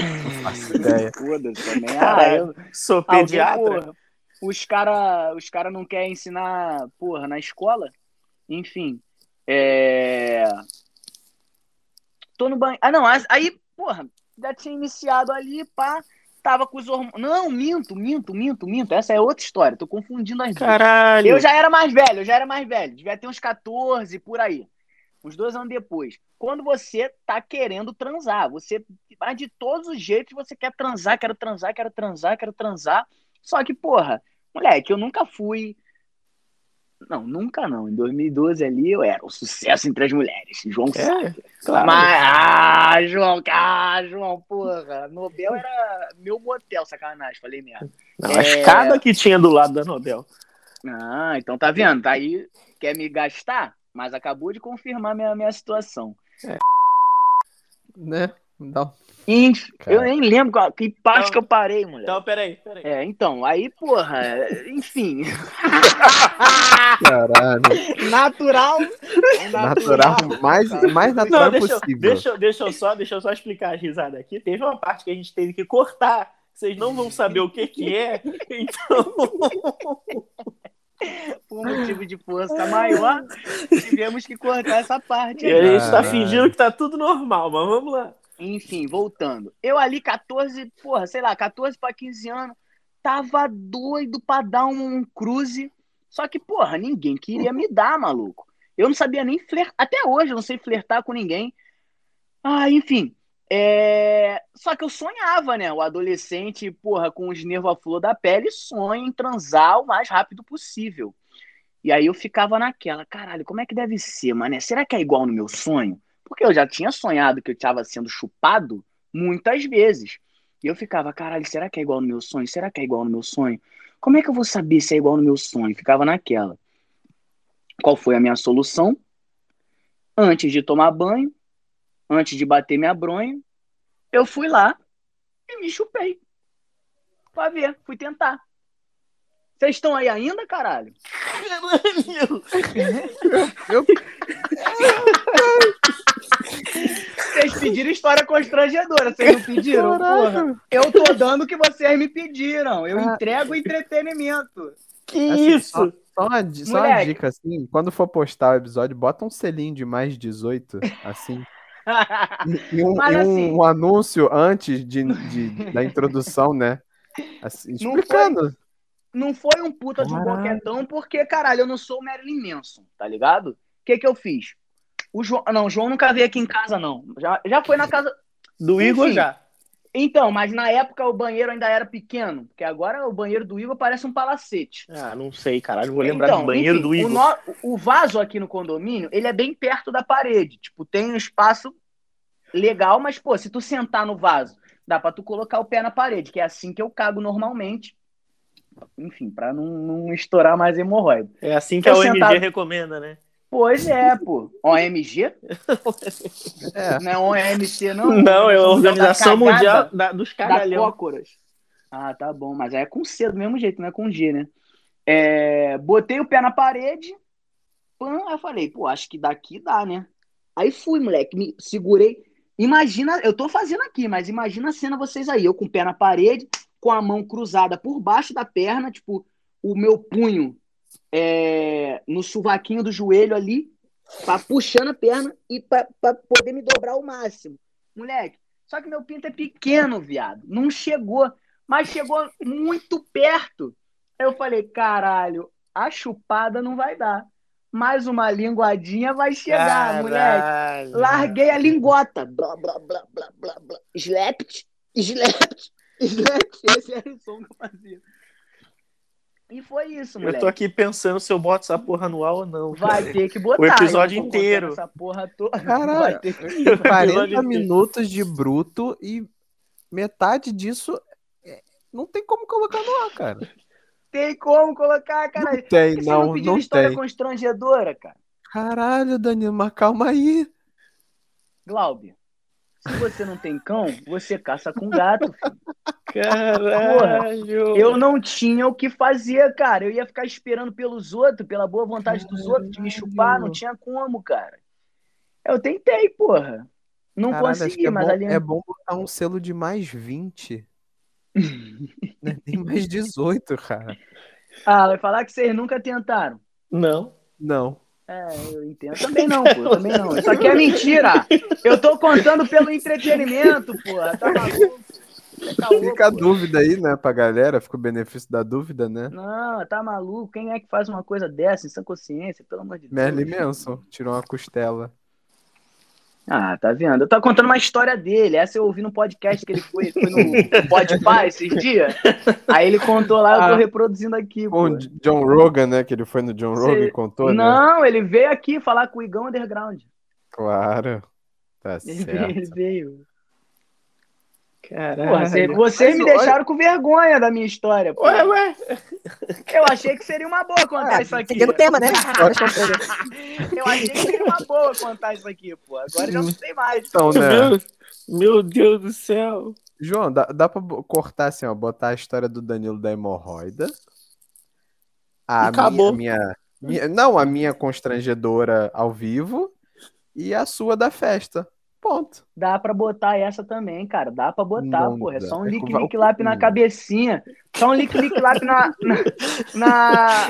Faço ideia. Foda-se também. Ah, Caralho. eu, Sou Alguém, pediatra. porra, os cara, os cara não querem ensinar, porra, na escola. Enfim, é... Tô no banho. Ah, não, aí, porra, já tinha iniciado ali, pá, tava com os hormônios. Não, minto, minto, minto, minto. Essa é outra história, tô confundindo as duas. Caralho. Eu já era mais velho, eu já era mais velho. Devia ter uns 14 por aí. Uns dois anos depois. Quando você tá querendo transar, você, mas de todos os jeitos você quer transar, quero transar, quero transar, quero transar. Só que, porra, moleque, eu nunca fui. Não, nunca não. Em 2012 ali eu era um sucesso entre as mulheres. João sabe. É, claro. Mas, ah, João, ah, João, porra. Nobel era meu motel, sacanagem. Falei merda. Não, a É. escada que tinha do lado da Nobel. Ah, então tá vendo? Tá aí, quer me gastar, mas acabou de confirmar minha, minha situação. Né? Dá Inf- Cara. eu nem lembro qual- que parte Então- que eu parei, moleque. Então, peraí, peraí. É, então, aí, porra, enfim. Caralho. natural. Natural, mais, mais natural Não, deixa, possível. deixa, eu- deixa eu só, deixa eu só explicar a risada aqui. Teve uma parte que a gente teve que cortar. Vocês não vão saber o que que é. Então, Por motivo de força maior, tivemos que cortar essa parte e a gente tá fingindo que tá tudo normal, mas vamos lá. Enfim, voltando. Eu ali, 14, porra, sei lá, 14 pra 15 anos, tava doido pra dar um, um cruze. Só que, porra, ninguém queria me dar, maluco. Eu não sabia nem flertar. Até hoje eu não sei flertar com ninguém. Ah, enfim. É... Só que eu sonhava, né? O adolescente, porra, com os nervos à flor da pele, sonha em transar o mais rápido possível. E aí eu ficava naquela, caralho, como é que deve ser, mané? Será que é igual no meu sonho? Porque eu já tinha sonhado que eu estava sendo chupado muitas vezes. E eu ficava, caralho, será que é igual no meu sonho? Será que é igual no meu sonho? Como é que eu vou saber se é igual no meu sonho? Ficava naquela. Qual foi a minha solução? Antes de tomar banho, antes de bater minha bronha, eu fui lá e me chupei. Pra ver, fui tentar. Vocês estão aí ainda, caralho? Eu, Vocês pediram história constrangedora, vocês não pediram? Porra, eu tô dando o que vocês me pediram. Eu Ah. entrego entretenimento. Que Assim, isso? Só, só uma, só uma dica, assim, quando for postar o episódio, bota um selinho de mais 18, assim. E um, Mas e um- assim- um anúncio antes de, de- da introdução, né? Assim, Não explicando. não foi um puta de um boquetão, porque, caralho, eu não sou o Marilyn Manson, tá ligado? O que que eu fiz? O João, não, o João nunca veio aqui em casa, não. Já, já foi na casa. Do Igor Enfim. já. Então, mas na época o banheiro ainda era pequeno, porque agora o banheiro do Igor parece um palacete. Ah, não sei, caralho. Vou lembrar Então, do banheiro enfim, do o Igor. no- O, vaso aqui no condomínio, ele é bem perto da parede. Tipo, tem um espaço legal, mas, pô, se tu sentar no vaso, dá pra tu colocar o pé na parede, que é assim que eu cago normalmente. Enfim, pra não, não estourar mais hemorroida. É assim que a Tô OMG sentado- recomenda, né? Pois é, pô. OMG? É. Não é OMC, não? Não, é a Organização da Cagada Mundial da- dos Cagalhão. Cócoras. Ah, tá bom, mas aí é com C do mesmo jeito, não é com G, né? É, botei o pé na parede, pã, aí eu falei, pô, acho que daqui dá, né? Aí fui, moleque, me segurei. Imagina, eu tô fazendo aqui, mas imagina a cena vocês aí, eu com o pé na parede, com a mão cruzada por baixo da perna, tipo, o meu punho é, no sovaquinho do joelho ali, pra, puxando a perna e pra, pra poder me dobrar ao máximo. Moleque, só que meu pinto é pequeno, viado. Não chegou, mas chegou muito perto. Eu falei, caralho, a chupada não vai dar. Mais uma linguadinha vai chegar, moleque. Caralho. Larguei a lingota. Blá, blá, blá, blá, blá, blá. Slept, slept, slept. Esse era o som que eu fazia. E foi isso, Eu moleque. tô aqui pensando se eu boto essa porra no ar ou não. Vai cara. ter que botar. O episódio eu inteiro. Essa porra toda. Caralho. Vai ter que... 40 episódio minutos de bruto e metade disso é, não tem como colocar no ar, cara. Tem como colocar, cara. Não tem, Por que não, você não pediu não história tem. constrangedora, cara? Caralho, Danilo, mas calma aí. Glauber, se você não tem cão, você caça com gato. filho. Caralho. Eu não tinha o que fazer, cara. Eu ia ficar esperando pelos outros, pela boa vontade dos outros de me chupar. Não tinha como, cara. Eu tentei, porra. Não Caralho, consegui, é mas bom, ali. é bom botar um selo de mais 20. Não é nem mais 18, cara. Ah, vai falar que vocês nunca tentaram. Não. Não. É, eu entendo. Também não, pô. Também não. Isso aqui é mentira. Eu tô contando pelo entretenimento, porra. Tá maluco? É caô, Fica a pô. dúvida aí, né, pra galera. Fica o benefício da dúvida, né? Não, tá maluco? Quem é que faz uma coisa dessa em sã consciência? Pelo amor de Deus. Merlin Manson tirou uma costela. Ah, tá vendo? Eu tô contando uma história dele. Essa eu ouvi no podcast que ele foi, foi no Podpah esses dias. Aí ele contou lá, eu tô Ah. reproduzindo aqui. Com Pô. o John Rogan, né? Que ele foi no John Rogan e contou, né? Não, ele veio aqui falar com o Igão Underground. Claro. Tá Ele veio, ele certo. veio. Caralho. Porra, cê- vocês Mas me olha- deixaram com vergonha da minha história. Pô. Ué, ué. Eu achei que seria uma boa contar isso aqui. Seguindo o tema, né? Eu achei que seria uma boa contar isso aqui, pô. Agora já não sei mais. Então, né? Meu, meu Deus do céu. João, dá, dá pra cortar assim, ó, botar a história do Danilo da hemorroida. A Acabou. minha, minha, minha- não, a minha constrangedora ao vivo e a sua da festa. Ponto. Dá pra botar essa também, cara. Dá pra botar, Não porra. É só um É lick com- lick lap na cabecinha. Só um lick lick lap na, na, na-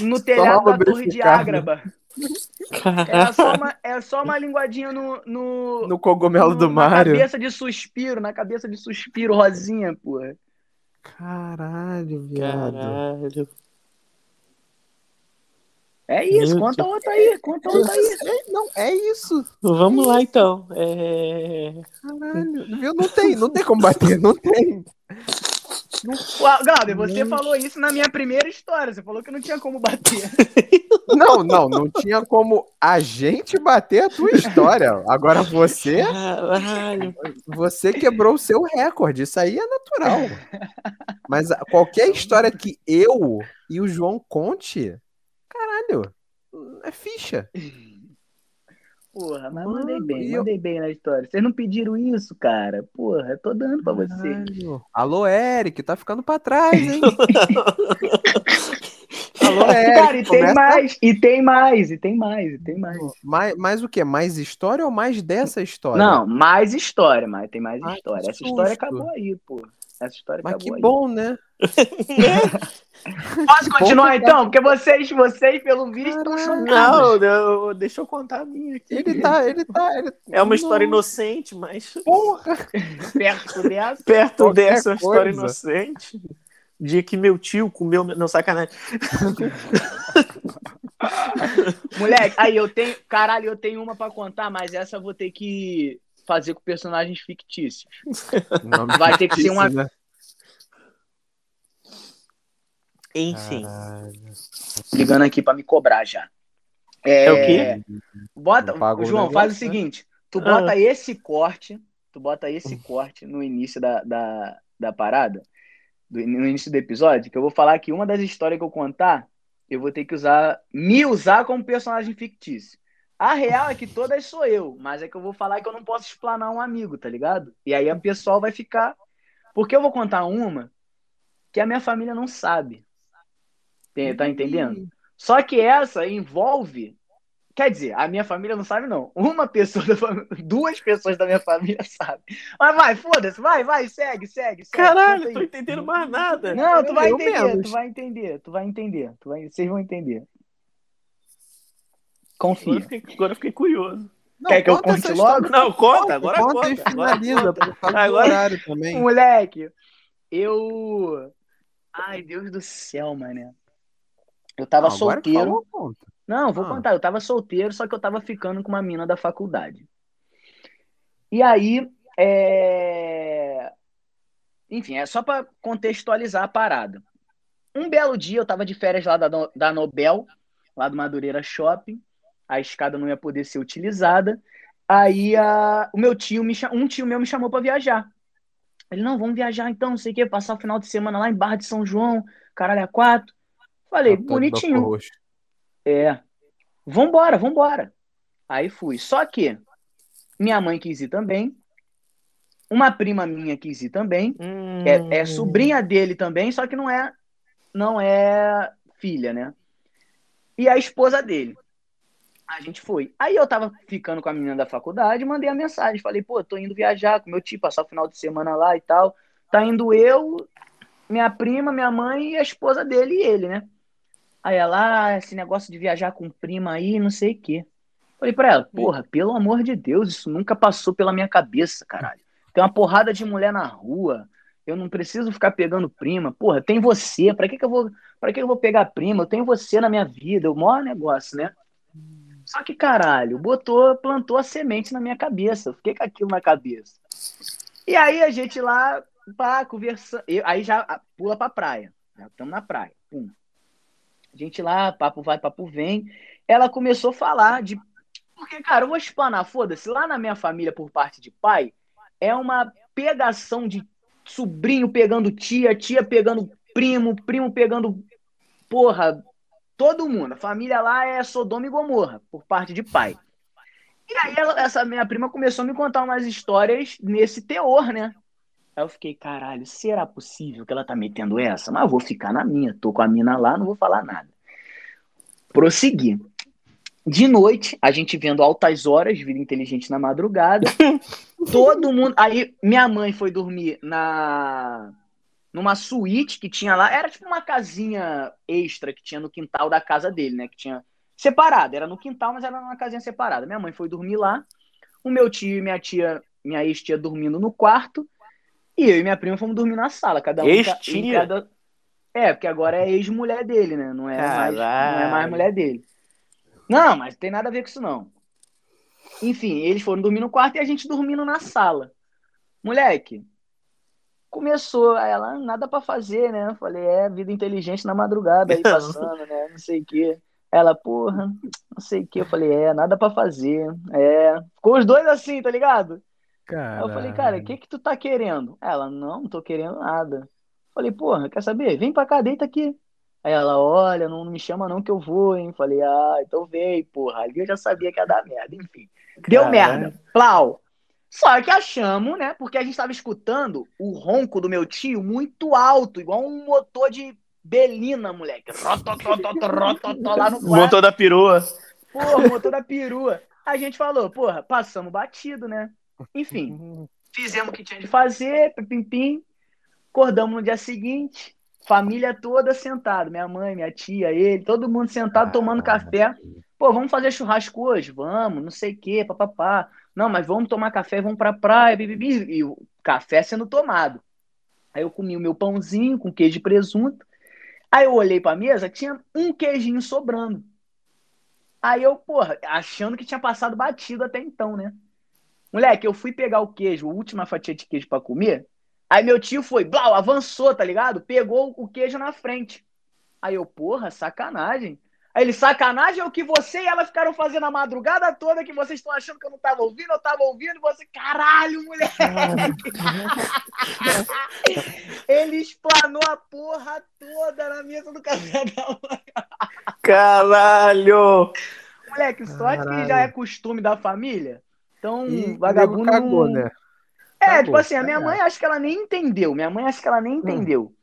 no telhado da torre de. Ágraba. É só uma, é só uma linguadinha no, no, No cogumelo do na Mário. cabeça de suspiro, na cabeça de suspiro rosinha, porra. Caralho, viado. Caralho. É isso, Meu conta Deus. outra aí, conta outra aí. É, não, é isso. Vamos lá então. É... Caralho, viu? Não tem, não tem como bater, não tem. Gabi, você falou isso na minha primeira história. Você falou que não tinha como bater. Não, não, não tinha como a gente bater a tua história. Agora você, Caralho. você quebrou o seu recorde. Isso aí é natural. Mas qualquer história que eu e o João conte, caralho, é ficha. Porra, mas Mano, mandei bem, eu- mandei bem na história. Vocês não pediram isso, cara. Porra, eu tô dando pra você. Alô, Eric, tá ficando pra trás, hein? Alô, Eric. Cara, e tem começa- mais, e tem mais, e tem mais, e tem mais. Mais, mais o quê? Mais história ou mais dessa história? Não, mais história, mas tem mais Ah, história. Essa história acabou aí, pô. Essa história Mas acabou que aí. bom, né? Posso continuar então? Porque vocês, vocês, pelo visto, estão chocados. Não, não, deixa eu contar a minha aqui. Ele tá, ele tá. Ele... É uma história inocente, mas Porra! Perto dessa. perto Qualquer dessa uma história inocente. Dia que meu tio comeu. Não, sacanagem. Moleque, aí eu tenho. Caralho, eu tenho uma pra contar, mas essa eu vou ter que fazer com personagens fictícios. Nome Vai ter que ser uma- né? Enfim. Caralho. Ligando aqui pra me cobrar já. É o quê? Bota, o João, faz o né? seguinte: tu Ah. bota esse corte, tu bota esse corte no início da, da, da parada, do- no início do episódio, que eu vou falar que uma das histórias que eu contar, eu vou ter que usar, me usar como personagem fictício. A real é que todas sou eu, mas é que eu vou falar que eu não posso explanar um amigo, tá ligado? E aí a pessoal vai ficar. Porque eu vou contar uma que a minha família não sabe. Tá entendendo? Só que essa envolve. Quer dizer, a minha família não sabe, não. Uma pessoa da família. Duas pessoas da minha família sabem. Mas vai, foda-se, vai, vai, segue, segue, segue. Caralho, tô entendendo mais nada. Não, tu vai entender, tu vai entender, tu vai entender. Tu vai... Vocês vão entender. Agora eu Confia. fiquei, agora eu fiquei curioso. Não, Quer que eu conta conte logo? história. Não, conta, agora conta. conta. e Agora finaliza, conta. por causa do Agora- horário também. Moleque, eu. Ai, Deus do céu, mano. Eu tava Não, solteiro. falou, conta. Não, vou Ah. contar. Eu tava solteiro, só que eu tava ficando com uma mina da faculdade. E aí, é... enfim, é só pra contextualizar a parada. Um belo dia, eu tava de férias lá da, da Nobel, lá do Madureira Shopping. A escada não ia poder ser utilizada. Aí, a... o meu tio, me um tio meu me chamou pra viajar. Ele, não, vamos viajar então, não sei o quê, passar o final de semana lá em Barra de São João, caralho, a quatro. Falei, bonitinho. É. Vambora, vambora. Aí fui. Só que minha mãe quis ir também. Uma prima minha quis ir também. Hum, É, é sobrinha dele também, só que não é não é filha, né? E a esposa dele. A gente foi. Aí eu tava ficando com a menina da faculdade, mandei a mensagem. Falei, pô, tô indo viajar com meu tio, passar o final de semana lá e tal. Tá indo eu, minha prima, minha mãe e a esposa dele e ele, né? Aí ela, ah, esse negócio de viajar com prima aí, não sei o quê. Falei pra ela, porra, pelo amor de Deus, isso nunca passou pela minha cabeça, caralho. Tem uma porrada de mulher na rua. Eu não preciso ficar pegando prima. Porra, tem você. Pra que, que eu vou, para que eu vou pegar prima? Eu tenho você na minha vida. O maior negócio, né? Só que caralho, botou, plantou a semente na minha cabeça. Eu fiquei com aquilo na cabeça. E aí a gente lá, pá, conversando. Aí já pula pra praia. Já estamos na praia. Pum. A gente lá, papo vai, papo vem. Ela começou a falar de. Porque, cara, eu vou explanar, foda-se. Lá na minha família, por parte de pai, é uma pegação de sobrinho pegando tia, tia pegando primo, primo pegando. Porra, todo mundo. A família lá é Sodoma e Gomorra, por parte de pai. E aí, ela- essa minha prima começou a me contar umas histórias nesse teor, né? Aí eu fiquei, caralho, será possível que ela tá metendo essa? Mas eu vou ficar na minha, tô com a mina lá, não vou falar nada. Prossegui. De noite, a gente vendo altas horas, vida inteligente na madrugada. todo mundo. Aí minha mãe foi dormir na numa suíte que tinha lá. Era tipo uma casinha extra que tinha no quintal da casa dele, né? Que tinha separada. Era no quintal, mas era numa casinha separada. Minha mãe foi dormir lá. O meu tio e minha tia, minha ex-tia dormindo no quarto. E eu e minha prima fomos dormir na sala. Cada um Ex-tia? cada... É, porque agora é ex-mulher dele, né? Não é, mais, não é mais mulher dele. Não, mas tem nada a ver com isso, não. Enfim, eles foram dormir no quarto e a gente dormindo na sala. Moleque, começou, ela, nada pra fazer, né? Eu falei, é, vida inteligente na madrugada aí passando, né? Não sei o quê. Ela, porra, não sei o quê. Eu falei, é, nada pra fazer. É. Ficou os dois assim, tá ligado? Aí eu falei, cara, o que que tu tá querendo? Ela, não, não tô querendo nada. Eu falei, porra, quer saber? Vem pra cá, deita aqui. Aí ela, olha, não me chama não que eu vou, hein? Falei, ah, então vem, porra. Ali eu já sabia que ia dar merda, enfim. Deu Caralho. merda. Plau. Só que achamos, né? Porque a gente tava escutando o ronco do meu tio muito alto, igual um motor de Belina, moleque. Lá no. Montou da perua. Porra, motor da perua. A gente falou, porra, passamos batido, né? Enfim, fizemos o que tinha de fazer, pim, pim. Acordamos no dia seguinte, família toda sentada, minha mãe, minha tia, ele, todo mundo sentado tomando café. Pô, vamos fazer churrasco hoje? Vamos, não sei o quê, papapá. Não, mas vamos tomar café, vamos pra praia, bibibi. E o café sendo tomado. Aí eu comi o meu pãozinho com queijo e presunto. Aí eu olhei pra mesa, tinha um queijinho sobrando. Aí eu, porra, achando que tinha passado batido até então, né? Moleque, eu fui pegar o queijo, a última fatia de queijo pra comer. Aí meu tio foi, blau, avançou, tá ligado? Pegou o queijo na frente. Aí eu, porra, sacanagem. Aí ele, sacanagem é o que você e ela ficaram fazendo a madrugada toda, que vocês estão achando que eu não tava ouvindo, eu tava ouvindo, e você, caralho, moleque! ele explanou a porra toda na mesa do café da manhã. Caralho! Moleque, sorte que Caralho. já é costume da família. Então, E vagabundo. cagou, né? É, Cagou, tipo assim, a minha cagado. mãe acho que ela nem entendeu. Minha mãe acho que ela Hum. nem entendeu.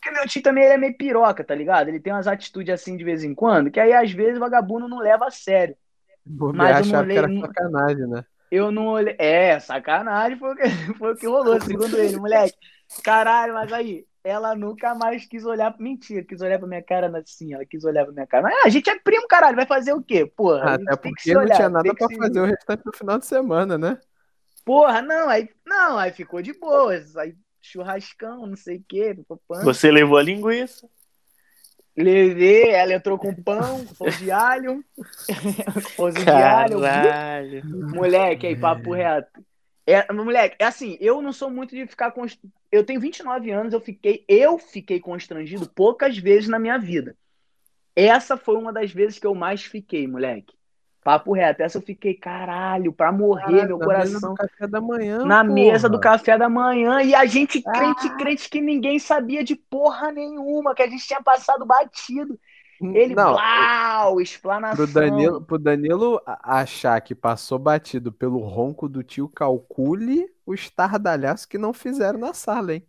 Porque meu tio também ele é meio piroca, tá ligado? Ele tem umas atitudes assim de vez em quando, que aí às vezes o vagabundo não leva a sério. Bobear, Mas eu não que era olhei- sacanagem, né? Eu não olhei. É, sacanagem foi o que, foi o que rolou, segundo ele, moleque. Caralho, mas aí, ela nunca mais quis olhar mentira, quis olhar pra minha cara assim, ela quis olhar pra minha cara. Mas ah, a gente é primo, caralho, vai fazer o quê? Porra, Até porque não tinha nada pra se- fazer o restante do final de semana, né? Porra, não, aí, não, aí ficou de boas. Aí churrascão, não sei o quê. Você levou a linguiça. Levei, ela entrou com pão, com pão de alho. com pãozinho de alho. Moleque, aí, papo reto. É, moleque, é assim, eu não sou muito de ficar const... Eu tenho 29 anos, eu fiquei, eu fiquei constrangido poucas vezes na minha vida. Essa foi uma das vezes que eu mais fiquei, moleque. Papo reto, essa eu fiquei, caralho, pra morrer, Caralho, meu na mesa coração. do café da manhã, na porra. mesa do café da manhã. E a gente crente, Ah. crente que ninguém sabia de porra nenhuma, que a gente tinha passado batido. Ele, Não, blau, explanação. pro Danilo, pro Danilo achar que passou batido pelo ronco do tio, calcule o estardalhaço que não fizeram na sala, hein?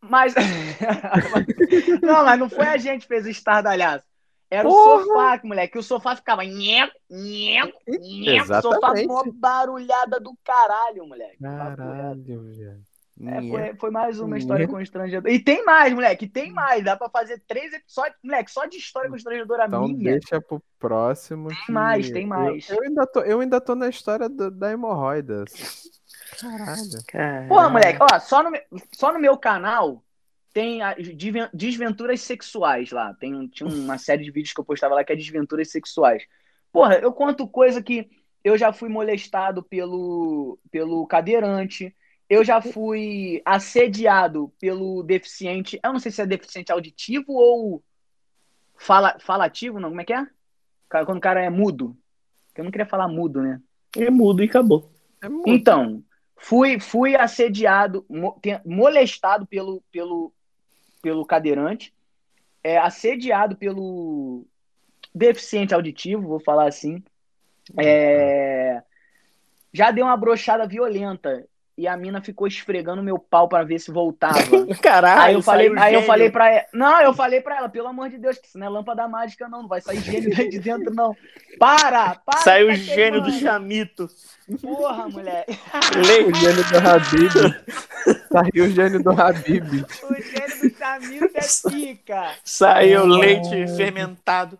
Mas. não, mas não foi a gente que fez o estardalhaço. Era Porra! o sofá, moleque. O sofá ficava. Nheco, nheco, nheco. O sofá com uma barulhada do caralho, moleque. Caralho, velho. É, foi, foi mais uma história constrangedora. E tem mais, moleque, tem mais. Dá pra fazer três episódios, moleque, só de história constrangedora Então minha. deixa pro próximo. Tem que mais, tem eu- mais. Eu, ainda tô, eu ainda tô na história do- da hemorroida. Caralho. Caralho. Porra, moleque, ó, só no, meu- só no meu canal tem a desven- desventuras sexuais lá. Tem, tinha uma série de vídeos que eu postava lá que é desventuras sexuais. Porra, eu conto coisa que eu já fui molestado pelo, pelo cadeirante, eu já fui assediado pelo deficiente. Eu não sei se é deficiente auditivo ou fala, falativo, não, como é que é? Quando o cara é mudo. Eu não queria falar mudo, né? É mudo e acabou. É muito. Então, fui, fui assediado, molestado pelo, pelo, pelo cadeirante, é, assediado pelo deficiente auditivo, vou falar assim. É, já deu uma brochada violenta e a mina ficou esfregando meu pau para ver se voltava. Caralho, Aí eu falei, aí eu gênio. falei para ela, não, eu falei para ela, pelo amor de Deus, que isso não é lâmpada mágica não, não vai sair gênio daí de dentro não. Para, para. Saiu o tá gênio do chamito. Porra, moleque. O Leite. gênio do Habib. Saiu o gênio do Habib. O gênio do Chamito é pica. Saiu leite fermentado.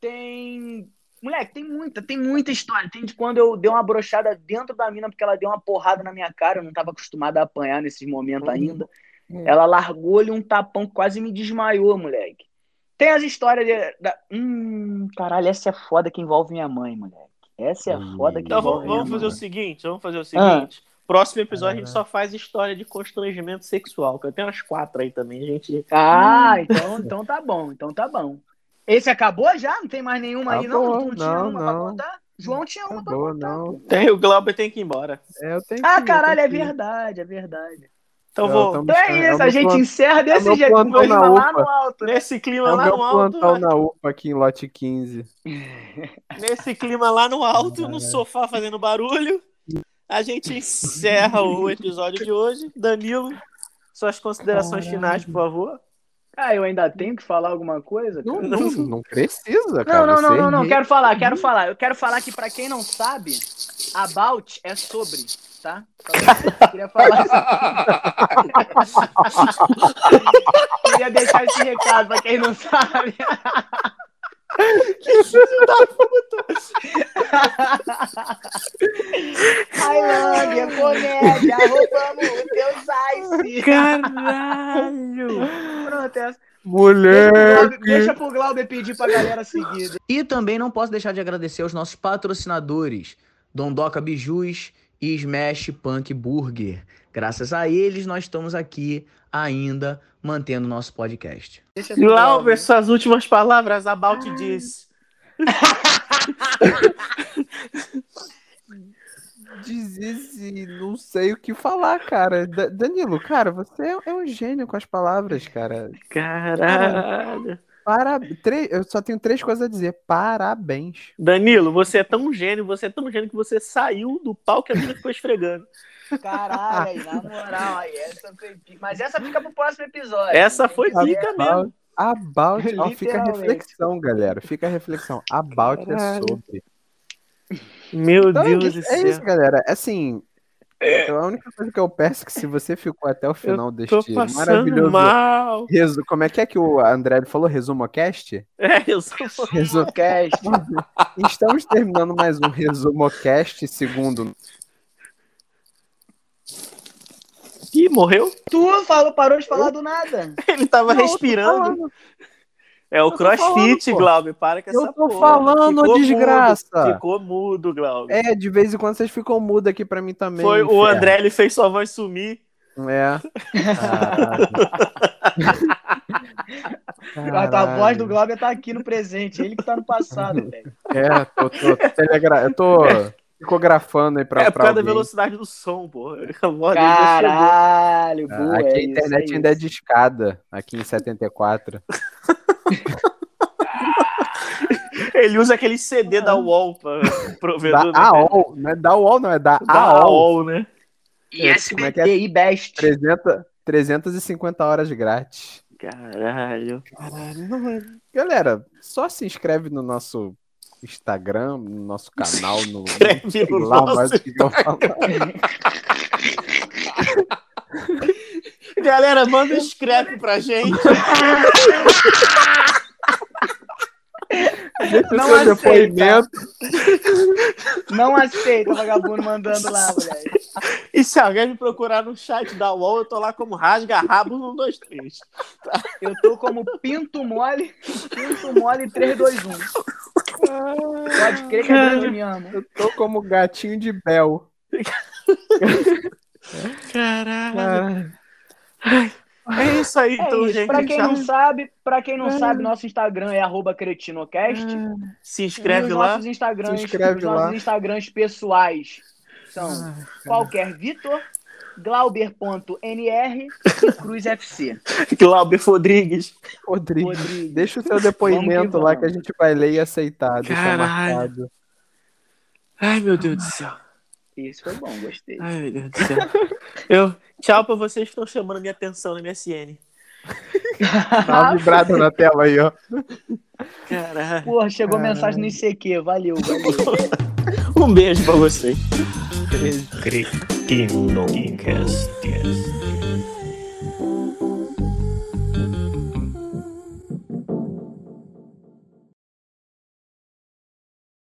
Tem. Moleque, tem muita, tem muita história. Tem de quando eu dei uma brochada dentro da mina porque ela deu uma porrada na minha cara. Eu não tava acostumado a apanhar nesses momentos ainda. Ela largou-lhe um tapão que quase me desmaiou, moleque. Tem as histórias de, da. Hum, caralho, essa é foda que envolve minha mãe, moleque. Essa é Hum. foda que Então envolve vamos, vamos minha fazer o mãe. seguinte, vamos fazer o Ah. seguinte. Próximo episódio a gente só faz história de constrangimento sexual, que eu tenho umas quatro aí também, a gente. Ah, então, então tá bom, então tá bom. Esse acabou já? Não tem mais nenhuma aí, não? Acabou, Tu não tinha não, uma pra não. contar? João tinha uma pra Acabou, contar. não. Tem, o Glauber tem que ir embora. É, eu tenho Ah, que ir, eu caralho, é verdade, é verdade. Então Eu vou. Então é É isso, o a gente encerra é desse jeito, com na lá UPA. no alto. Nesse clima É lá no alto, plantão né? na UPA aqui em lote 15. nesse clima lá no alto, no sofá fazendo barulho, a gente encerra o episódio de hoje. Danilo, suas considerações finais, por favor. Ah, eu ainda tenho que falar alguma coisa? Não, não, não precisa, cara. Não, não, não, não, não, quero falar, quero falar. Eu quero falar que pra quem não sabe, about é sobre, tá? Só queria falar isso. Queria deixar esse recado pra quem não sabe. Tailândia, comédia, roubamos o teu Ice. Caralho! Pronto. Deixa pro Moleque! Deixa pro Glauber pedir pra galera seguir. E também não posso deixar de agradecer aos nossos patrocinadores, Dondoca Bijus e Smash Punk Burger. Graças a eles, nós estamos aqui ainda mantendo nosso podcast. Glauber, suas últimas palavras about this. Desiste, não sei o que falar, cara. Da- Danilo, cara, você é- é um gênio com as palavras, cara. Caralho. Para... Eu só tenho três coisas a dizer. Parabéns. Danilo, você é tão gênio, você é tão gênio que você saiu do pau que a mina ficou esfregando. Caralho, aí, na moral, aí, essa foi pica. Mas essa fica pro próximo episódio. Essa foi Tem que pica ver. mesmo. About, ó, fica a reflexão, galera. Fica a reflexão. About é Caralho. sobre. Meu Então é Deus do é céu. isso, galera. Assim, a única coisa que eu peço é que se você ficou até o final deste maravilhoso mal. resumo. Como é que é que o André falou? Resumocast? É, eu sou... Resu... Cast. Estamos terminando mais um Resumocast segundo. Ih, morreu? Tu falou, parou de falar do nada. Ele tava Não, respirando. É o crossfit. Glauber. Para com essa Eu tô porra. falando, Ficou desgraça. Mudo. Ficou mudo, Glauber. É, de vez em quando vocês ficam mudos aqui pra mim também. Foi o. André, ele fez sua voz sumir. É. Caralho. A voz do Glauber tá aqui no presente, ele que tá no passado, velho. É, tô, tô, telegra... eu tô psicografando aí pra, é por pra causa da velocidade do som, pô. Caralho, Ah, boa, Aqui é a isso, internet é ainda é isso. de escada, aqui em 74. Ele usa aquele CD da UOL pra Da provedor. né? AOL, não é da UOL, não, é da, Da AOL. AOL, né? E Como é é? SBT e Best. 300, 350 horas grátis. Caralho. Caralho, é- Galera, só se inscreve no nosso Instagram, no nosso canal, no. No lá nosso mais que eu. Galera, manda um scrap pra gente. Deixa Não seu aceita. depoimento. Não aceita vagabundo mandando lá, moleque. E se alguém me procurar no chat da UOL, eu tô lá como rasga rabo 1, 2, 3. Eu tô como Pinto Mole, Pinto Mole 321. Pode crer que a grande me ama. Eu tô como gatinho de Bel. Caralho. É isso aí, É então, isso. gente. Pra quem tchau. não sabe, para quem não sabe, nosso Instagram é arroba cretinocast. Se E inscreve lá. nossos Instagrams, Se inscreve os nossos lá. Instagrams pessoais são qualquer Vitor, Glauber.nr e Cruz FC. Glauber Rodrigues. Rodrigues. deixa o seu depoimento Vamos lá que que a gente vai ler e aceitar. Caralho. marcado. Ai, meu Deus do céu. Isso foi bom, gostei. Ai, meu Deus do céu. Eu, tchau pra vocês que estão chamando minha atenção na MSN. Dá uma vibrada na tela aí, ó. Caralho. Porra, chegou mensagem no ICQ, valeu, valeu. Um beijo pra vocês. Cretino Cast.